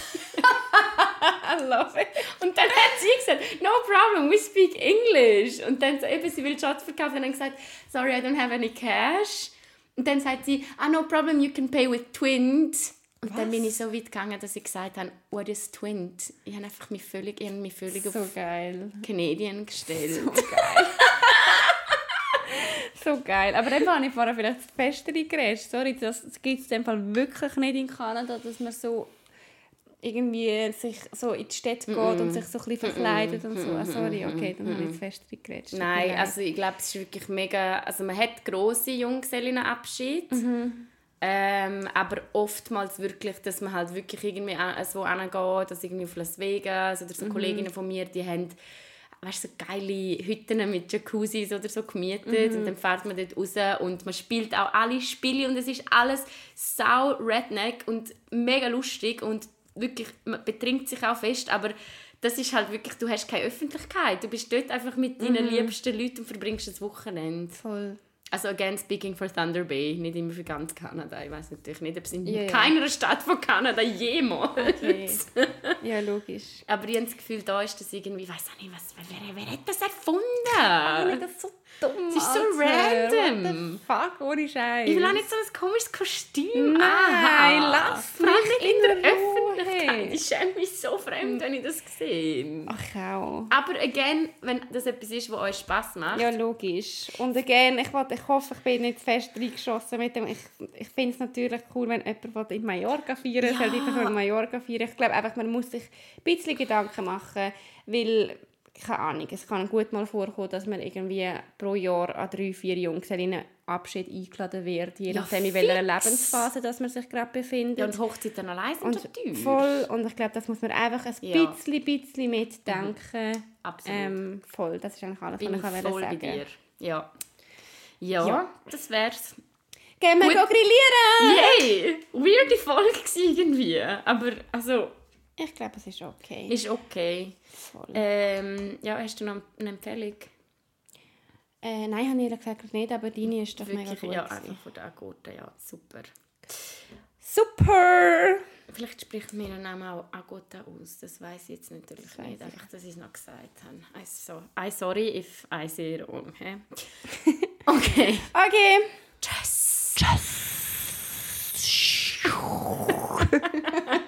I love it. Und dann hat sie gesagt, no problem, we speak English. Und dann so, eben, sie will Schatz verkaufen und dann gesagt, sorry, I don't have any cash. Und dann sagt sie, ah, no problem, you can pay with Twint. Und dann bin ich so weit gegangen, dass ich gesagt habe, what is Twint? Ich habe einfach mich völlig, ich mich völlig So auf geil. Canadian gestellt. So geil. Aber dann habe ich vorher vielleicht das Festere geredet. Sorry, das gibt es in dem Fall wirklich nicht in Kanada, dass man so irgendwie sich so in die Stadt geht und sich so ein bisschen verkleidet und so. Ah, sorry, okay, dann habe ich das Festere mir Nein, leid. also ich glaube, es ist wirklich mega... Also man hat grosse Junggesellinnenabschied. Mhm. Ähm, aber oftmals wirklich, dass man halt wirklich irgendwie an- so hingeht, dass irgendwie auf Las Vegas oder Mhm. so Kolleginnen von mir, die haben weißt, so geile Hütten mit Jacuzzis oder so gemietet Mhm. und dann fährt man dort raus und man spielt auch alle Spiele und es ist alles sau redneck und mega lustig und wirklich, man betrinkt sich auch fest, aber das ist halt wirklich, du hast keine Öffentlichkeit, du bist dort einfach mit deinen Mhm. liebsten Leuten und verbringst das Wochenende. Voll. Also again speaking for Thunder Bay, nicht immer für ganz Kanada. Ich weiß natürlich nicht, ob es in ja. keiner Stadt von Kanada jemals. Okay. ja, logisch. Aber ich habe das Gefühl, da ist das irgendwie, ich weiß auch nicht, was, wer, wer hat das erfunden? das ist so dumm. Es ist so Alter. random. What the fuck, ohne Scheiß. Ich will auch nicht so ein komisches Kostüm Nein, anhaben. lass mich nicht in der in Ruhe. Öffentlichkeit. Ich schäme mich so fremd, wenn ich das sehe. Ach, auch. Aber again, wenn das etwas ist, was euch Spass macht, Ja, logisch. Und again, ich, will, ich hoffe, ich bin nicht fest reingeschossen mit dem. Ich, ich finde es natürlich cool, wenn jemand in Mallorca feiern will, Ja. soll in Mallorca feiern. Ich glaube einfach, man muss sich ein bisschen Gedanken machen, weil, keine Ahnung, es kann gut mal vorkommen, dass man irgendwie pro Jahr an drei, vier Junggesellinnen Abschied eingeladen wird, je Ja, nachdem, in welcher. Lebensphase dass man sich gerade befindet. ja, und Hochzeiten allein sind Und teuer. voll, und ich glaube, das muss man einfach ein Ja. bisschen, bisschen mitdenken. Absolut. Ähm, voll, das ist eigentlich alles, Bin was ich voll voll bei sagen dir. Ja. ja. Ja. das wär's. Gehen wir Gut. grillieren! Yay! Weirde Folge irgendwie. Aber, also, Ich glaube, es ist okay. ist okay. Voll. Ähm, ja, hast du noch eine Empfehlung? Äh, nein, habe ich ehrlich gesagt nicht, aber deine ist doch mega Wirklich, gut. ja, einfach von der Agota, ja, super. Super! Vielleicht spricht mir der Name auch Agota aus, das weiß ich jetzt natürlich nicht, ich. einfach, dass ich es noch gesagt habe. I, so, I sorry if I say wrong. hä? Okay. Okay. Tschüss. Tschüss.